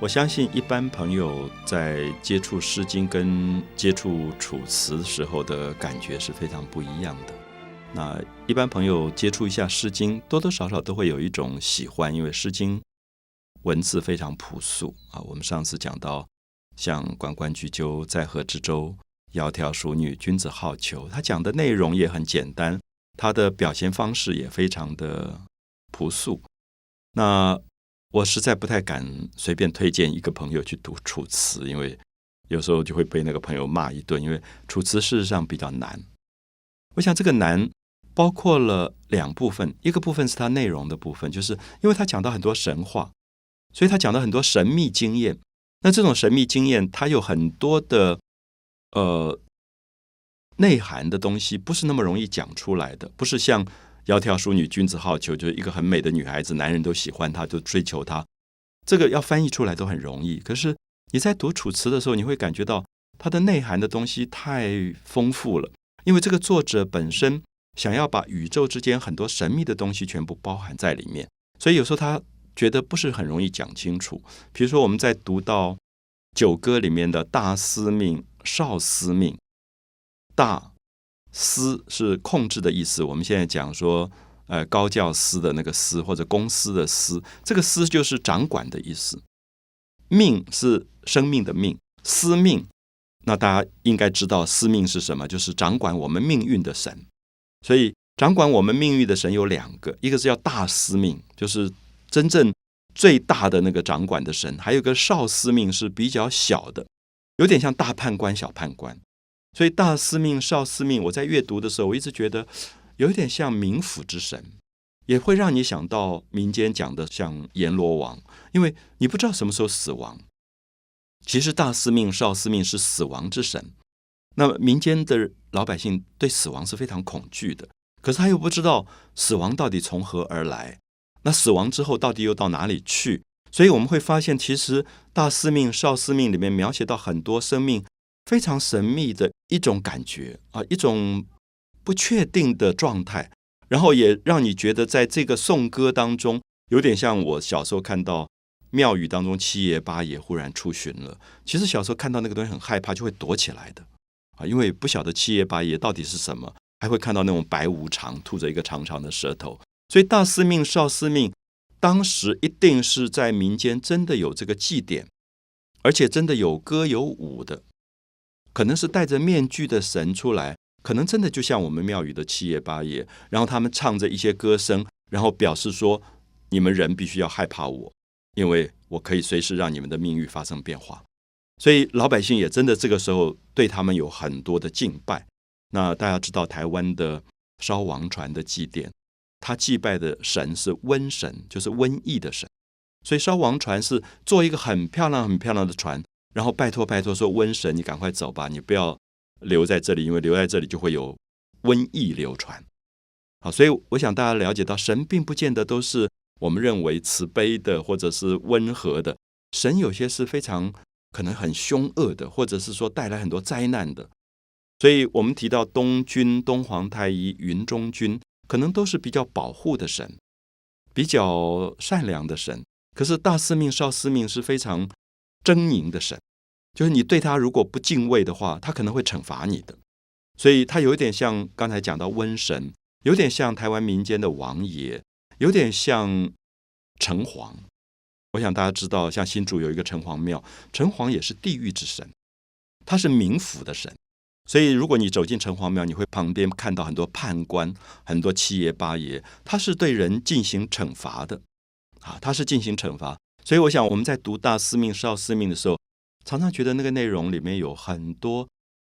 我相信一般朋友在接触《诗经》跟接触《楚辞》时候的感觉是非常不一样的。那一般朋友接触一下《诗经》，多多少少都会有一种喜欢，因为《诗经》文字非常朴素啊。我们上次讲到，像“关关雎鸠，在河之洲，窈窕淑女，君子好逑”，他讲的内容也很简单，他的表现方式也非常的朴素。那我实在不太敢随便推荐一个朋友去读《楚辞》，因为有时候就会被那个朋友骂一顿。因为《楚辞》事实上比较难。我想这个难包括了两部分，一个部分是它内容的部分，就是因为它讲到很多神话，所以它讲到很多神秘经验。那这种神秘经验，它有很多的呃内涵的东西，不是那么容易讲出来的，不是像。窈窕淑女，君子好逑，就是一个很美的女孩子，男人都喜欢她，就追求她。这个要翻译出来都很容易。可是你在读《楚辞》的时候，你会感觉到它的内涵的东西太丰富了，因为这个作者本身想要把宇宙之间很多神秘的东西全部包含在里面，所以有时候他觉得不是很容易讲清楚。比如说，我们在读到《九歌》里面的大司命、少司命、大。司是控制的意思。我们现在讲说，呃，高教司的那个司，或者公司的司，这个司就是掌管的意思。命是生命的命，司命。那大家应该知道，司命是什么？就是掌管我们命运的神。所以，掌管我们命运的神有两个，一个是叫大司命，就是真正最大的那个掌管的神；还有个少司命，是比较小的，有点像大判官、小判官。所以大司命、少司命，我在阅读的时候，我一直觉得有一点像冥府之神，也会让你想到民间讲的像阎罗王，因为你不知道什么时候死亡。其实大司命、少司命是死亡之神，那么民间的老百姓对死亡是非常恐惧的，可是他又不知道死亡到底从何而来，那死亡之后到底又到哪里去？所以我们会发现，其实大司命、少司命里面描写到很多生命。非常神秘的一种感觉啊，一种不确定的状态，然后也让你觉得在这个颂歌当中，有点像我小时候看到庙宇当中七爷八爷忽然出巡了。其实小时候看到那个东西很害怕，就会躲起来的啊，因为不晓得七爷八爷到底是什么，还会看到那种白无常吐着一个长长的舌头。所以大司命、少司命当时一定是在民间真的有这个祭典，而且真的有歌有舞的。可能是戴着面具的神出来，可能真的就像我们庙宇的七爷八爷，然后他们唱着一些歌声，然后表示说：你们人必须要害怕我，因为我可以随时让你们的命运发生变化。所以老百姓也真的这个时候对他们有很多的敬拜。那大家知道台湾的烧王船的祭典，他祭拜的神是瘟神，就是瘟疫的神。所以烧王船是做一个很漂亮、很漂亮的船。然后拜托拜托说瘟神，你赶快走吧，你不要留在这里，因为留在这里就会有瘟疫流传。好，所以我想大家了解到，神并不见得都是我们认为慈悲的或者是温和的，神有些是非常可能很凶恶的，或者是说带来很多灾难的。所以我们提到东君、东皇太一、云中君，可能都是比较保护的神，比较善良的神。可是大司命、少司命是非常。狰狞的神，就是你对他如果不敬畏的话，他可能会惩罚你的。所以，他有一点像刚才讲到瘟神，有点像台湾民间的王爷，有点像城隍。我想大家知道，像新竹有一个城隍庙，城隍也是地狱之神，他是冥府的神。所以，如果你走进城隍庙，你会旁边看到很多判官、很多七爷八爷，他是对人进行惩罚的啊，他是进行惩罚。所以，我想我们在读大司命、少司命的时候，常常觉得那个内容里面有很多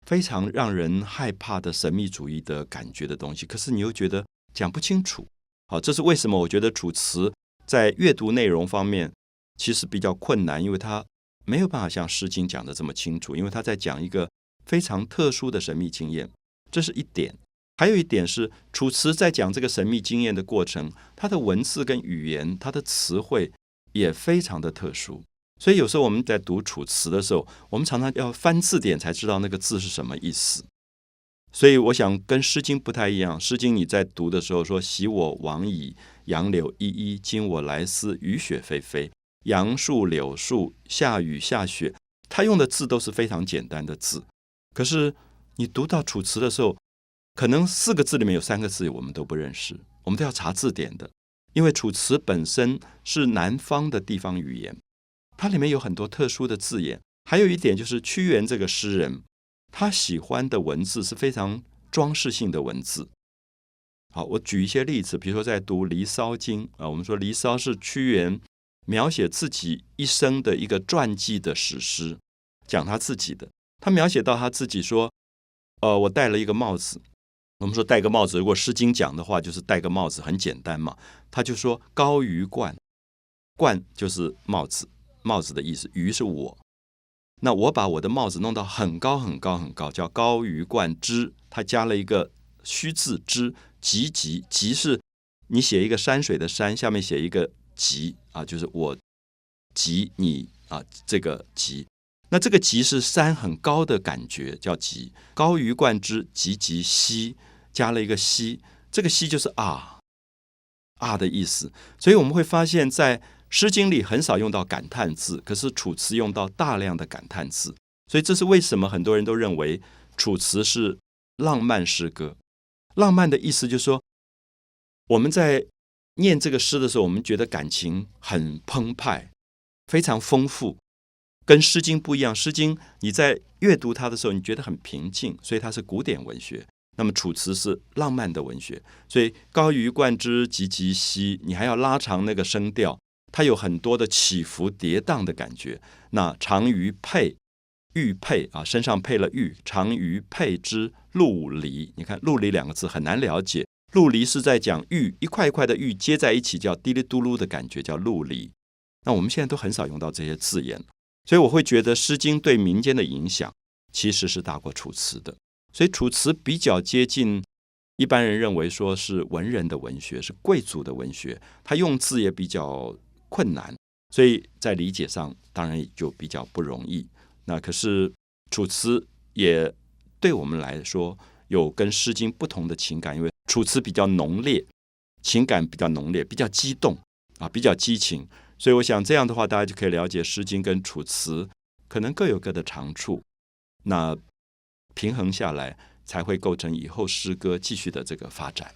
非常让人害怕的神秘主义的感觉的东西。可是你又觉得讲不清楚。好，这是为什么？我觉得楚辞在阅读内容方面其实比较困难，因为它没有办法像《诗经》讲的这么清楚，因为他在讲一个非常特殊的神秘经验，这是一点。还有一点是，楚辞在讲这个神秘经验的过程，它的文字跟语言，它的词汇。也非常的特殊，所以有时候我们在读楚辞的时候，我们常常要翻字典才知道那个字是什么意思。所以我想跟《诗经》不太一样，《诗经》你在读的时候说“昔我往矣，杨柳依依；今我来思，雨雪霏霏”，杨树、柳树、下雨、下雪，他用的字都是非常简单的字。可是你读到《楚辞》的时候，可能四个字里面有三个字我们都不认识，我们都要查字典的。因为《楚辞》本身是南方的地方语言，它里面有很多特殊的字眼。还有一点就是屈原这个诗人，他喜欢的文字是非常装饰性的文字。好，我举一些例子，比如说在读《离骚经》啊，我们说《离骚》是屈原描写自己一生的一个传记的史诗，讲他自己的。他描写到他自己说：“呃，我戴了一个帽子。我们说戴个帽子，如果《诗经》讲的话，就是戴个帽子，很简单嘛。他就说高于冠，冠就是帽子，帽子的意思。于是我。”那我把我的帽子弄到很高很高很高，叫高于冠之。他加了一个虚字之，极极极是，你写一个山水的山，下面写一个极啊，就是我极你啊，这个极。那这个极是山很高的感觉，叫极。高于冠之，极极兮，加了一个兮，这个兮就是啊啊的意思。所以我们会发现，在《诗经》里很少用到感叹字，可是《楚辞》用到大量的感叹字，所以这是为什么很多人都认为《楚辞》是浪漫诗歌。浪漫的意思就是说，我们在念这个诗的时候，我们觉得感情很澎湃，非常丰富，跟《诗经》不一样。《诗经》你在阅读它的时候，你觉得很平静，所以它是古典文学。那么《楚辞》是浪漫的文学，所以高于冠之，极极兮，你还要拉长那个声调。它有很多的起伏跌宕的感觉。那长于佩，玉佩啊，身上配了玉。长于佩之陆离，你看“陆离”两个字很难了解。陆离是在讲玉，一块一块的玉接在一起，叫滴哩嘟噜的感觉，叫陆离。那我们现在都很少用到这些字眼，所以我会觉得《诗经》对民间的影响其实是大过《楚辞》的。所以《楚辞》比较接近一般人认为说是文人的文学，是贵族的文学，它用字也比较。困难，所以在理解上当然也就比较不容易。那可是《楚辞》也对我们来说有跟《诗经》不同的情感，因为《楚辞》比较浓烈，情感比较浓烈，比较激动啊，比较激情。所以我想这样的话，大家就可以了解《诗经》跟《楚辞》可能各有各的长处，那平衡下来才会构成以后诗歌继续的这个发展。